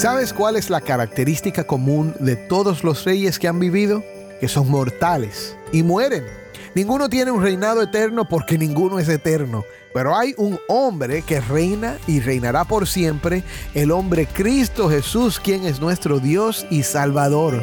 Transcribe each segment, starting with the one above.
¿Sabes cuál es la característica común de todos los reyes que han vivido? Que son mortales y mueren. Ninguno tiene un reinado eterno porque ninguno es eterno. Pero hay un hombre que reina y reinará por siempre, el hombre Cristo Jesús, quien es nuestro Dios y Salvador.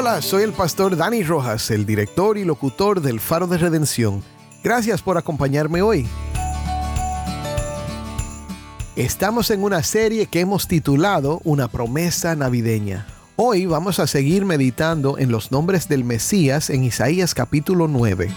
Hola, soy el pastor Dani Rojas, el director y locutor del Faro de Redención. Gracias por acompañarme hoy. Estamos en una serie que hemos titulado Una promesa navideña. Hoy vamos a seguir meditando en los nombres del Mesías en Isaías capítulo 9.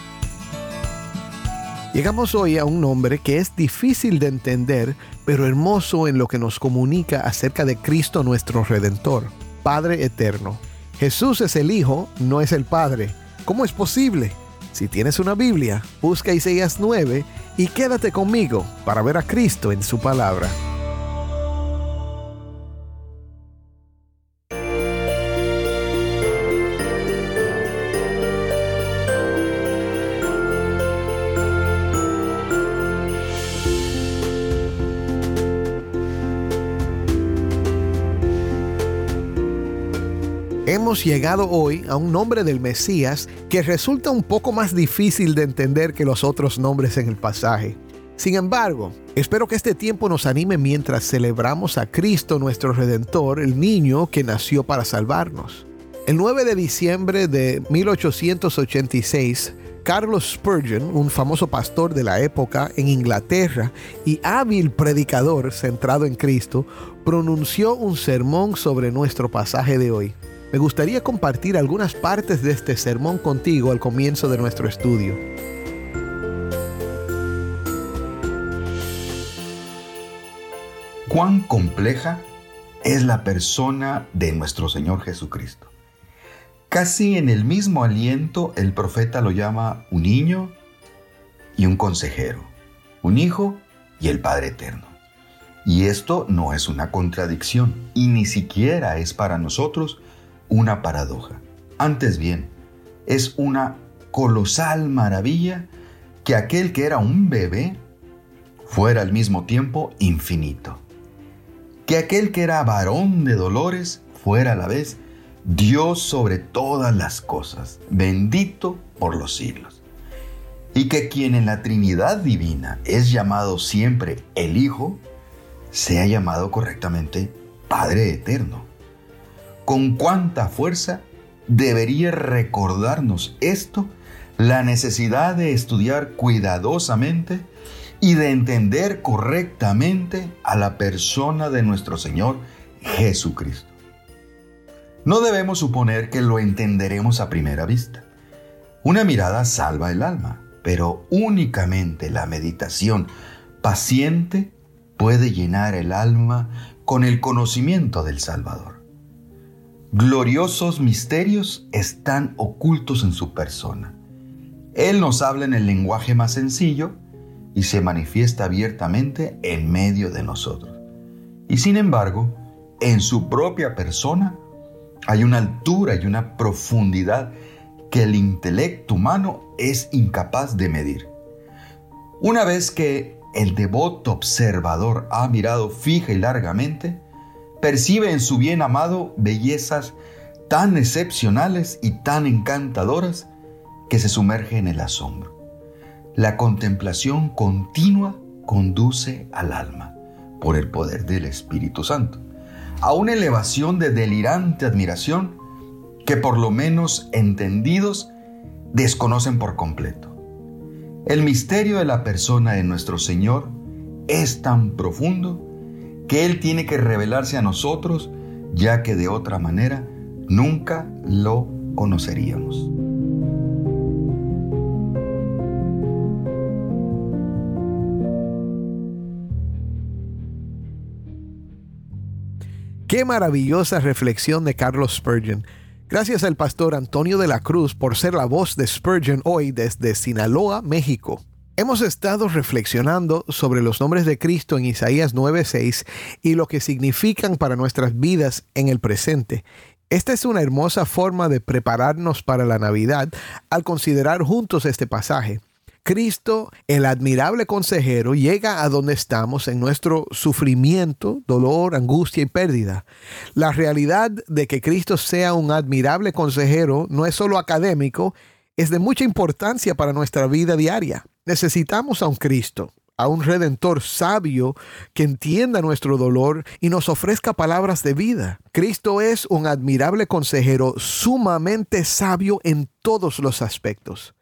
Llegamos hoy a un nombre que es difícil de entender, pero hermoso en lo que nos comunica acerca de Cristo nuestro Redentor, Padre Eterno. Jesús es el Hijo, no es el Padre. ¿Cómo es posible? Si tienes una Biblia, busca Isaías 9 y quédate conmigo para ver a Cristo en su palabra. Hemos llegado hoy a un nombre del Mesías que resulta un poco más difícil de entender que los otros nombres en el pasaje. Sin embargo, espero que este tiempo nos anime mientras celebramos a Cristo nuestro Redentor, el niño que nació para salvarnos. El 9 de diciembre de 1886, Carlos Spurgeon, un famoso pastor de la época en Inglaterra y hábil predicador centrado en Cristo, pronunció un sermón sobre nuestro pasaje de hoy. Me gustaría compartir algunas partes de este sermón contigo al comienzo de nuestro estudio. Cuán compleja es la persona de nuestro Señor Jesucristo. Casi en el mismo aliento el profeta lo llama un niño y un consejero, un hijo y el Padre eterno. Y esto no es una contradicción y ni siquiera es para nosotros una paradoja. Antes bien, es una colosal maravilla que aquel que era un bebé fuera al mismo tiempo infinito. Que aquel que era varón de dolores fuera a la vez Dios sobre todas las cosas, bendito por los siglos. Y que quien en la Trinidad Divina es llamado siempre el Hijo, sea llamado correctamente Padre Eterno con cuánta fuerza debería recordarnos esto, la necesidad de estudiar cuidadosamente y de entender correctamente a la persona de nuestro Señor Jesucristo. No debemos suponer que lo entenderemos a primera vista. Una mirada salva el alma, pero únicamente la meditación paciente puede llenar el alma con el conocimiento del Salvador. Gloriosos misterios están ocultos en su persona. Él nos habla en el lenguaje más sencillo y se manifiesta abiertamente en medio de nosotros. Y sin embargo, en su propia persona hay una altura y una profundidad que el intelecto humano es incapaz de medir. Una vez que el devoto observador ha mirado fija y largamente, percibe en su bien amado bellezas tan excepcionales y tan encantadoras que se sumerge en el asombro. La contemplación continua conduce al alma, por el poder del Espíritu Santo, a una elevación de delirante admiración que por lo menos entendidos desconocen por completo. El misterio de la persona de nuestro Señor es tan profundo que Él tiene que revelarse a nosotros, ya que de otra manera nunca lo conoceríamos. Qué maravillosa reflexión de Carlos Spurgeon. Gracias al pastor Antonio de la Cruz por ser la voz de Spurgeon hoy desde Sinaloa, México. Hemos estado reflexionando sobre los nombres de Cristo en Isaías 9:6 y lo que significan para nuestras vidas en el presente. Esta es una hermosa forma de prepararnos para la Navidad al considerar juntos este pasaje. Cristo, el admirable consejero, llega a donde estamos en nuestro sufrimiento, dolor, angustia y pérdida. La realidad de que Cristo sea un admirable consejero no es solo académico, es de mucha importancia para nuestra vida diaria. Necesitamos a un Cristo, a un redentor sabio que entienda nuestro dolor y nos ofrezca palabras de vida. Cristo es un admirable consejero sumamente sabio en todos los aspectos.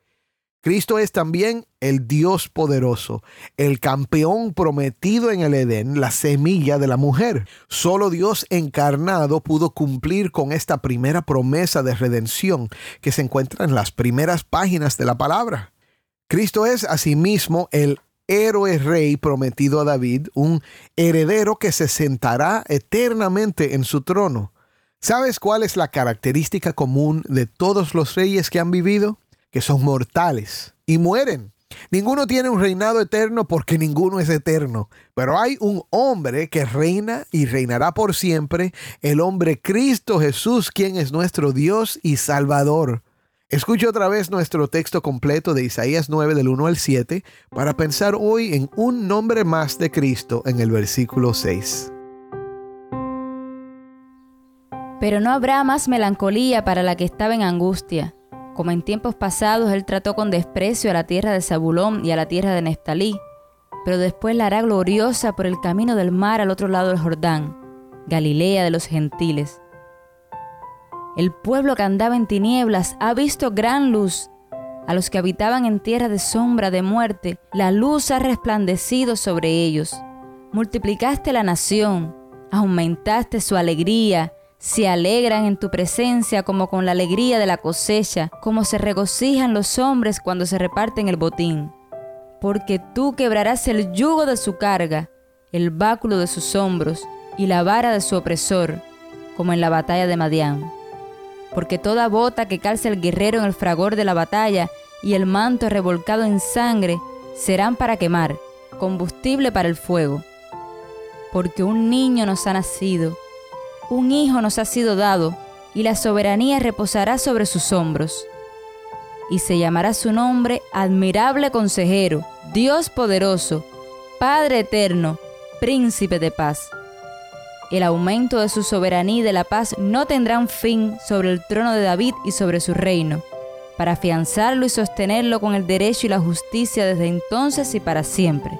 Cristo es también el Dios poderoso, el campeón prometido en el Edén, la semilla de la mujer. Solo Dios encarnado pudo cumplir con esta primera promesa de redención que se encuentra en las primeras páginas de la palabra. Cristo es asimismo el héroe rey prometido a David, un heredero que se sentará eternamente en su trono. ¿Sabes cuál es la característica común de todos los reyes que han vivido? que son mortales y mueren. Ninguno tiene un reinado eterno porque ninguno es eterno. Pero hay un hombre que reina y reinará por siempre, el hombre Cristo Jesús, quien es nuestro Dios y Salvador. Escuche otra vez nuestro texto completo de Isaías 9 del 1 al 7 para pensar hoy en un nombre más de Cristo en el versículo 6. Pero no habrá más melancolía para la que estaba en angustia como en tiempos pasados él trató con desprecio a la tierra de Zabulón y a la tierra de Neftalí, pero después la hará gloriosa por el camino del mar al otro lado del Jordán, Galilea de los gentiles. El pueblo que andaba en tinieblas ha visto gran luz. A los que habitaban en tierra de sombra de muerte, la luz ha resplandecido sobre ellos. Multiplicaste la nación, aumentaste su alegría, se alegran en tu presencia como con la alegría de la cosecha, como se regocijan los hombres cuando se reparten el botín. Porque tú quebrarás el yugo de su carga, el báculo de sus hombros y la vara de su opresor, como en la batalla de Madián. Porque toda bota que calce el guerrero en el fragor de la batalla y el manto revolcado en sangre serán para quemar, combustible para el fuego. Porque un niño nos ha nacido un hijo nos ha sido dado, y la soberanía reposará sobre sus hombros. Y se llamará su nombre admirable consejero, Dios poderoso, Padre eterno, príncipe de paz. El aumento de su soberanía y de la paz no tendrán fin sobre el trono de David y sobre su reino, para afianzarlo y sostenerlo con el derecho y la justicia desde entonces y para siempre.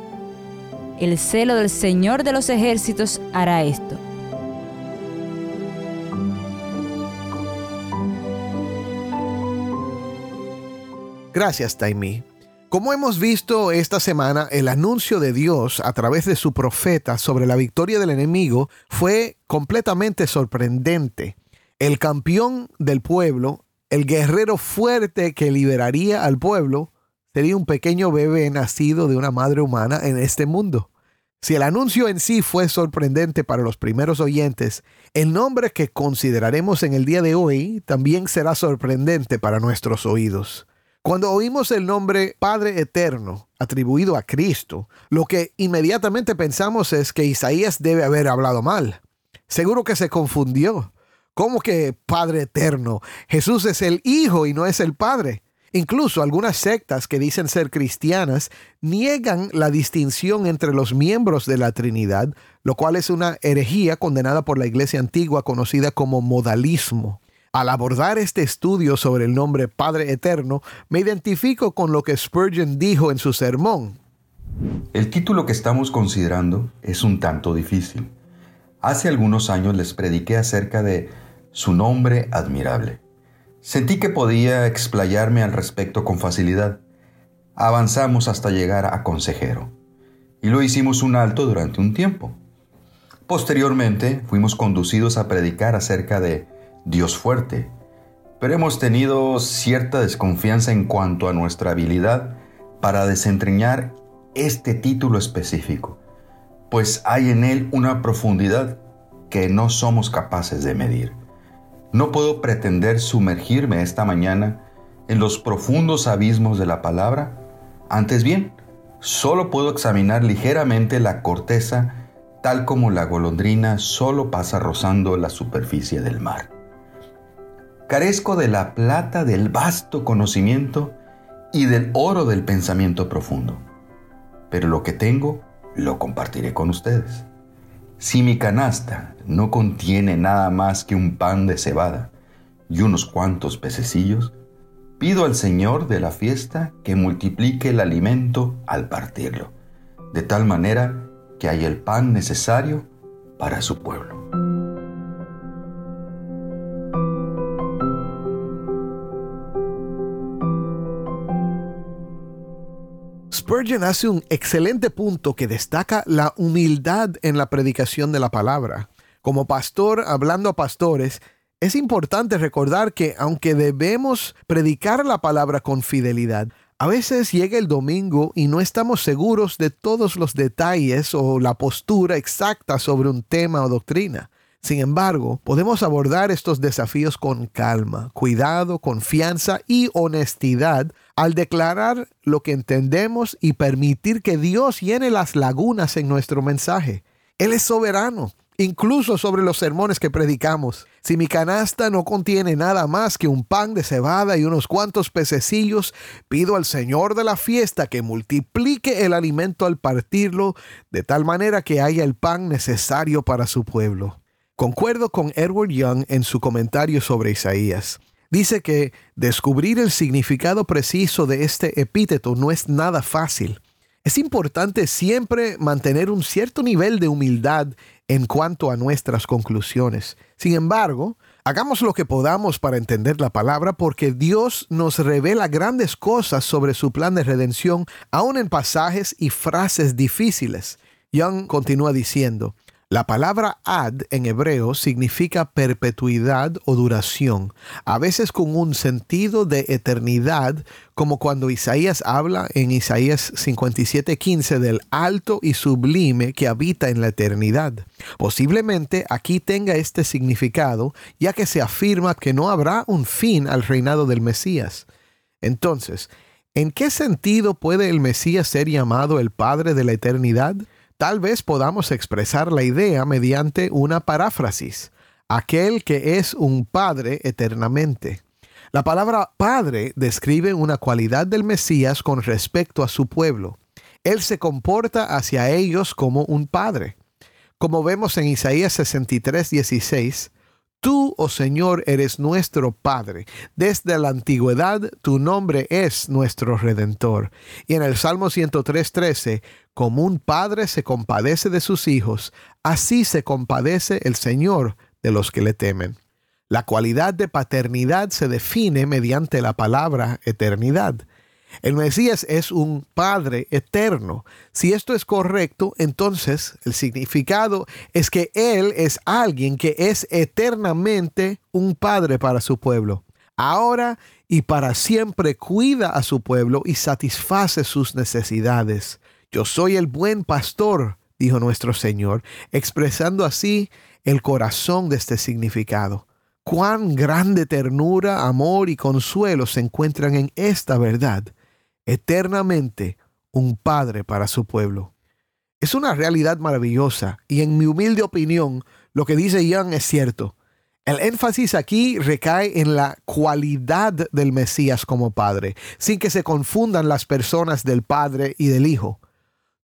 El celo del Señor de los ejércitos hará esto. Gracias, Taimi. Como hemos visto esta semana, el anuncio de Dios a través de su profeta sobre la victoria del enemigo fue completamente sorprendente. El campeón del pueblo, el guerrero fuerte que liberaría al pueblo, sería un pequeño bebé nacido de una madre humana en este mundo. Si el anuncio en sí fue sorprendente para los primeros oyentes, el nombre que consideraremos en el día de hoy también será sorprendente para nuestros oídos. Cuando oímos el nombre Padre Eterno atribuido a Cristo, lo que inmediatamente pensamos es que Isaías debe haber hablado mal. Seguro que se confundió. ¿Cómo que Padre Eterno? Jesús es el Hijo y no es el Padre. Incluso algunas sectas que dicen ser cristianas niegan la distinción entre los miembros de la Trinidad, lo cual es una herejía condenada por la Iglesia antigua conocida como modalismo. Al abordar este estudio sobre el nombre Padre Eterno, me identifico con lo que Spurgeon dijo en su sermón. El título que estamos considerando es un tanto difícil. Hace algunos años les prediqué acerca de su nombre admirable. Sentí que podía explayarme al respecto con facilidad. avanzamos hasta llegar a consejero. Y lo hicimos un alto durante un tiempo. Posteriormente fuimos conducidos a predicar acerca de Dios fuerte, pero hemos tenido cierta desconfianza en cuanto a nuestra habilidad para desentrañar este título específico, pues hay en él una profundidad que no somos capaces de medir. No puedo pretender sumergirme esta mañana en los profundos abismos de la palabra, antes bien, solo puedo examinar ligeramente la corteza tal como la golondrina solo pasa rozando la superficie del mar. Carezco de la plata del vasto conocimiento y del oro del pensamiento profundo, pero lo que tengo lo compartiré con ustedes. Si mi canasta no contiene nada más que un pan de cebada y unos cuantos pececillos, pido al Señor de la fiesta que multiplique el alimento al partirlo, de tal manera que haya el pan necesario para su pueblo. Spurgeon hace un excelente punto que destaca la humildad en la predicación de la palabra. Como pastor, hablando a pastores, es importante recordar que aunque debemos predicar la palabra con fidelidad, a veces llega el domingo y no estamos seguros de todos los detalles o la postura exacta sobre un tema o doctrina. Sin embargo, podemos abordar estos desafíos con calma, cuidado, confianza y honestidad al declarar lo que entendemos y permitir que Dios llene las lagunas en nuestro mensaje. Él es soberano, incluso sobre los sermones que predicamos. Si mi canasta no contiene nada más que un pan de cebada y unos cuantos pececillos, pido al Señor de la fiesta que multiplique el alimento al partirlo, de tal manera que haya el pan necesario para su pueblo. Concuerdo con Edward Young en su comentario sobre Isaías. Dice que descubrir el significado preciso de este epíteto no es nada fácil. Es importante siempre mantener un cierto nivel de humildad en cuanto a nuestras conclusiones. Sin embargo, hagamos lo que podamos para entender la palabra porque Dios nos revela grandes cosas sobre su plan de redención, aun en pasajes y frases difíciles. Young continúa diciendo, la palabra ad en hebreo significa perpetuidad o duración, a veces con un sentido de eternidad, como cuando Isaías habla en Isaías 57:15 del alto y sublime que habita en la eternidad. Posiblemente aquí tenga este significado, ya que se afirma que no habrá un fin al reinado del Mesías. Entonces, ¿en qué sentido puede el Mesías ser llamado el Padre de la eternidad? Tal vez podamos expresar la idea mediante una paráfrasis, aquel que es un Padre eternamente. La palabra Padre describe una cualidad del Mesías con respecto a su pueblo. Él se comporta hacia ellos como un Padre. Como vemos en Isaías 63, 16, Tú, oh Señor, eres nuestro Padre. Desde la antigüedad tu nombre es nuestro Redentor. Y en el Salmo 103.13, como un padre se compadece de sus hijos, así se compadece el Señor de los que le temen. La cualidad de paternidad se define mediante la palabra eternidad. El Mesías es un Padre eterno. Si esto es correcto, entonces el significado es que Él es alguien que es eternamente un Padre para su pueblo. Ahora y para siempre cuida a su pueblo y satisface sus necesidades. Yo soy el buen pastor, dijo nuestro Señor, expresando así el corazón de este significado. Cuán grande ternura, amor y consuelo se encuentran en esta verdad eternamente un padre para su pueblo. Es una realidad maravillosa y en mi humilde opinión lo que dice Ian es cierto. El énfasis aquí recae en la cualidad del Mesías como Padre, sin que se confundan las personas del Padre y del Hijo.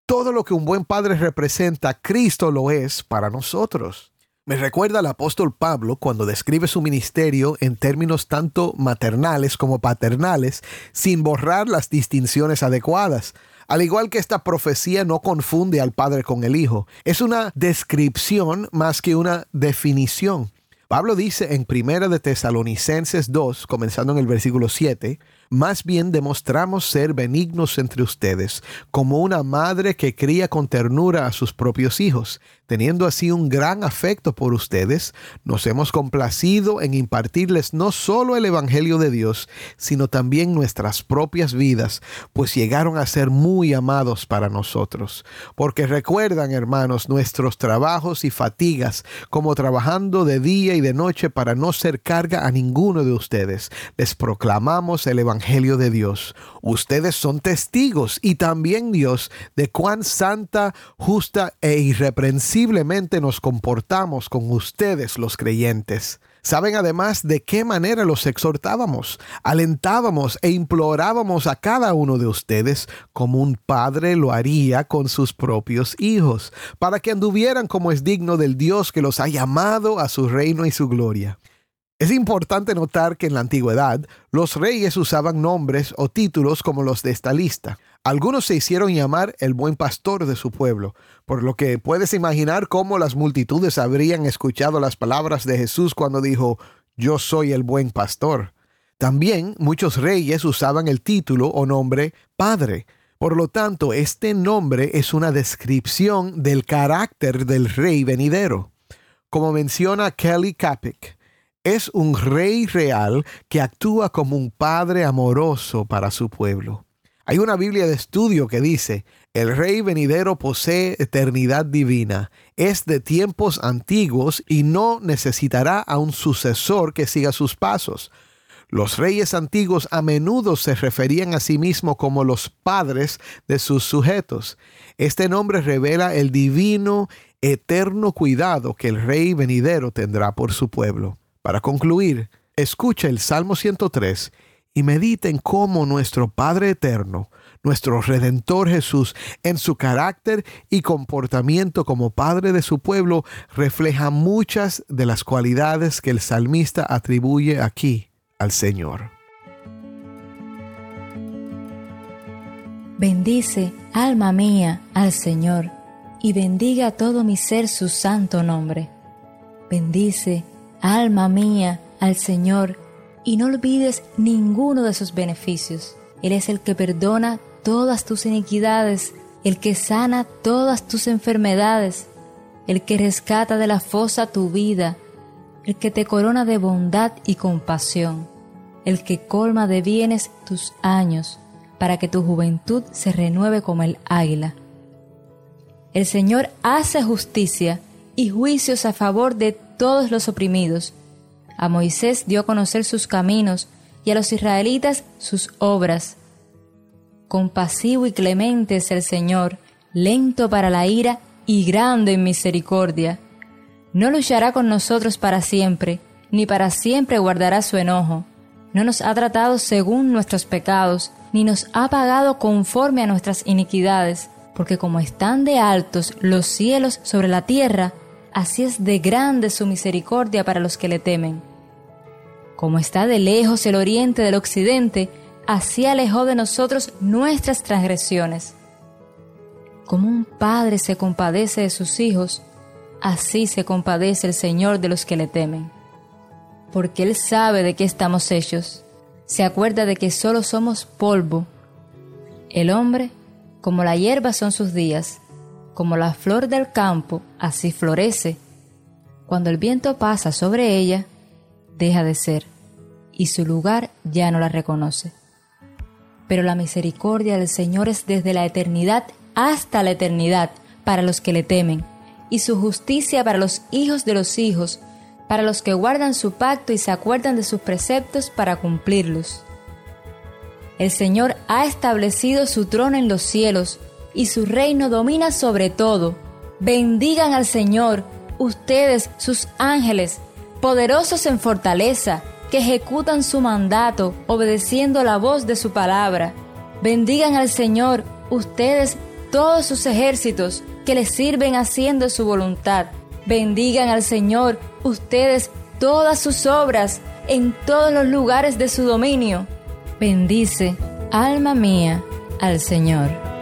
Todo lo que un buen Padre representa, Cristo lo es para nosotros. Me recuerda al apóstol Pablo cuando describe su ministerio en términos tanto maternales como paternales, sin borrar las distinciones adecuadas. Al igual que esta profecía no confunde al padre con el hijo, es una descripción más que una definición. Pablo dice en 1 de Tesalonicenses 2, comenzando en el versículo 7, Más bien demostramos ser benignos entre ustedes, como una madre que cría con ternura a sus propios hijos. Teniendo así un gran afecto por ustedes, nos hemos complacido en impartirles no solo el Evangelio de Dios, sino también nuestras propias vidas, pues llegaron a ser muy amados para nosotros. Porque recuerdan, hermanos, nuestros trabajos y fatigas, como trabajando de día y de noche para no ser carga a ninguno de ustedes. Les proclamamos el Evangelio de Dios. Ustedes son testigos y también Dios de cuán santa, justa e irreprensible nos comportamos con ustedes los creyentes. Saben además de qué manera los exhortábamos, alentábamos e implorábamos a cada uno de ustedes como un padre lo haría con sus propios hijos, para que anduvieran como es digno del Dios que los ha llamado a su reino y su gloria. Es importante notar que en la antigüedad los reyes usaban nombres o títulos como los de esta lista. Algunos se hicieron llamar el buen pastor de su pueblo, por lo que puedes imaginar cómo las multitudes habrían escuchado las palabras de Jesús cuando dijo, yo soy el buen pastor. También muchos reyes usaban el título o nombre Padre. Por lo tanto, este nombre es una descripción del carácter del rey venidero. Como menciona Kelly Kapic, es un rey real que actúa como un padre amoroso para su pueblo. Hay una Biblia de estudio que dice, el rey venidero posee eternidad divina, es de tiempos antiguos y no necesitará a un sucesor que siga sus pasos. Los reyes antiguos a menudo se referían a sí mismos como los padres de sus sujetos. Este nombre revela el divino, eterno cuidado que el rey venidero tendrá por su pueblo. Para concluir, escucha el Salmo 103 y mediten cómo nuestro Padre Eterno, nuestro Redentor Jesús, en su carácter y comportamiento como Padre de su pueblo, refleja muchas de las cualidades que el salmista atribuye aquí al Señor. Bendice, alma mía, al Señor, y bendiga todo mi ser su santo nombre. Bendice, alma mía, al Señor, y no olvides ninguno de sus beneficios. Él es el que perdona todas tus iniquidades, el que sana todas tus enfermedades, el que rescata de la fosa tu vida, el que te corona de bondad y compasión, el que colma de bienes tus años, para que tu juventud se renueve como el águila. El Señor hace justicia y juicios a favor de todos los oprimidos a Moisés dio a conocer sus caminos y a los israelitas sus obras. Compasivo y clemente es el Señor, lento para la ira y grande en misericordia. No luchará con nosotros para siempre, ni para siempre guardará su enojo. No nos ha tratado según nuestros pecados, ni nos ha pagado conforme a nuestras iniquidades, porque como están de altos los cielos sobre la tierra, así es de grande su misericordia para los que le temen. Como está de lejos el oriente del occidente, así alejó de nosotros nuestras transgresiones. Como un padre se compadece de sus hijos, así se compadece el Señor de los que le temen. Porque Él sabe de qué estamos hechos, se acuerda de que solo somos polvo. El hombre, como la hierba son sus días, como la flor del campo, así florece. Cuando el viento pasa sobre ella, deja de ser, y su lugar ya no la reconoce. Pero la misericordia del Señor es desde la eternidad hasta la eternidad para los que le temen, y su justicia para los hijos de los hijos, para los que guardan su pacto y se acuerdan de sus preceptos para cumplirlos. El Señor ha establecido su trono en los cielos, y su reino domina sobre todo. Bendigan al Señor, ustedes, sus ángeles, poderosos en fortaleza, que ejecutan su mandato, obedeciendo la voz de su palabra. Bendigan al Señor, ustedes, todos sus ejércitos, que les sirven haciendo su voluntad. Bendigan al Señor, ustedes, todas sus obras, en todos los lugares de su dominio. Bendice, alma mía, al Señor.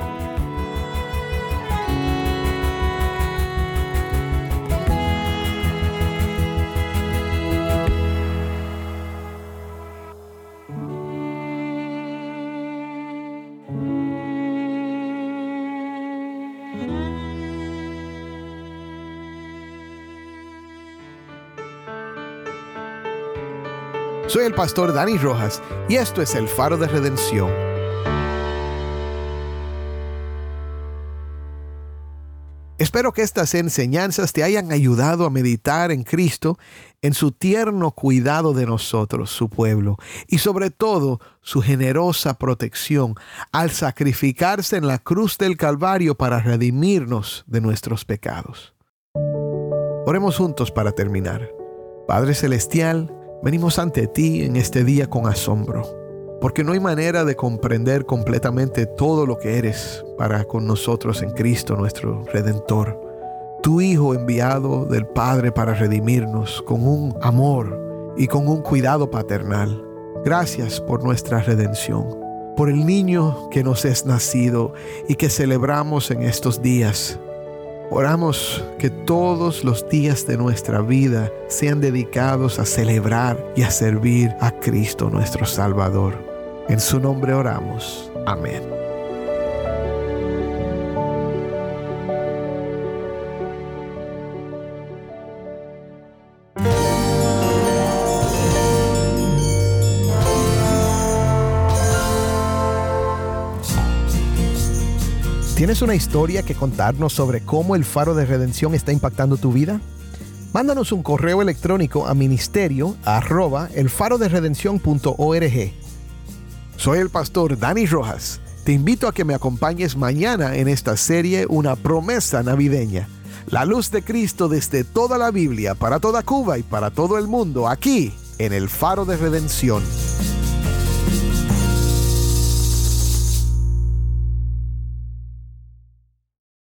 Soy el pastor Dani Rojas y esto es el faro de redención. Espero que estas enseñanzas te hayan ayudado a meditar en Cristo, en su tierno cuidado de nosotros, su pueblo, y sobre todo su generosa protección al sacrificarse en la cruz del Calvario para redimirnos de nuestros pecados. Oremos juntos para terminar. Padre Celestial, venimos ante ti en este día con asombro porque no hay manera de comprender completamente todo lo que eres para con nosotros en Cristo nuestro Redentor. Tu Hijo enviado del Padre para redimirnos con un amor y con un cuidado paternal. Gracias por nuestra redención, por el niño que nos es nacido y que celebramos en estos días. Oramos que todos los días de nuestra vida sean dedicados a celebrar y a servir a Cristo nuestro Salvador. En su nombre oramos. Amén. ¿Tienes una historia que contarnos sobre cómo el faro de redención está impactando tu vida? Mándanos un correo electrónico a ministerio soy el pastor Dani Rojas. Te invito a que me acompañes mañana en esta serie Una promesa navideña. La luz de Cristo desde toda la Biblia, para toda Cuba y para todo el mundo, aquí en el Faro de Redención.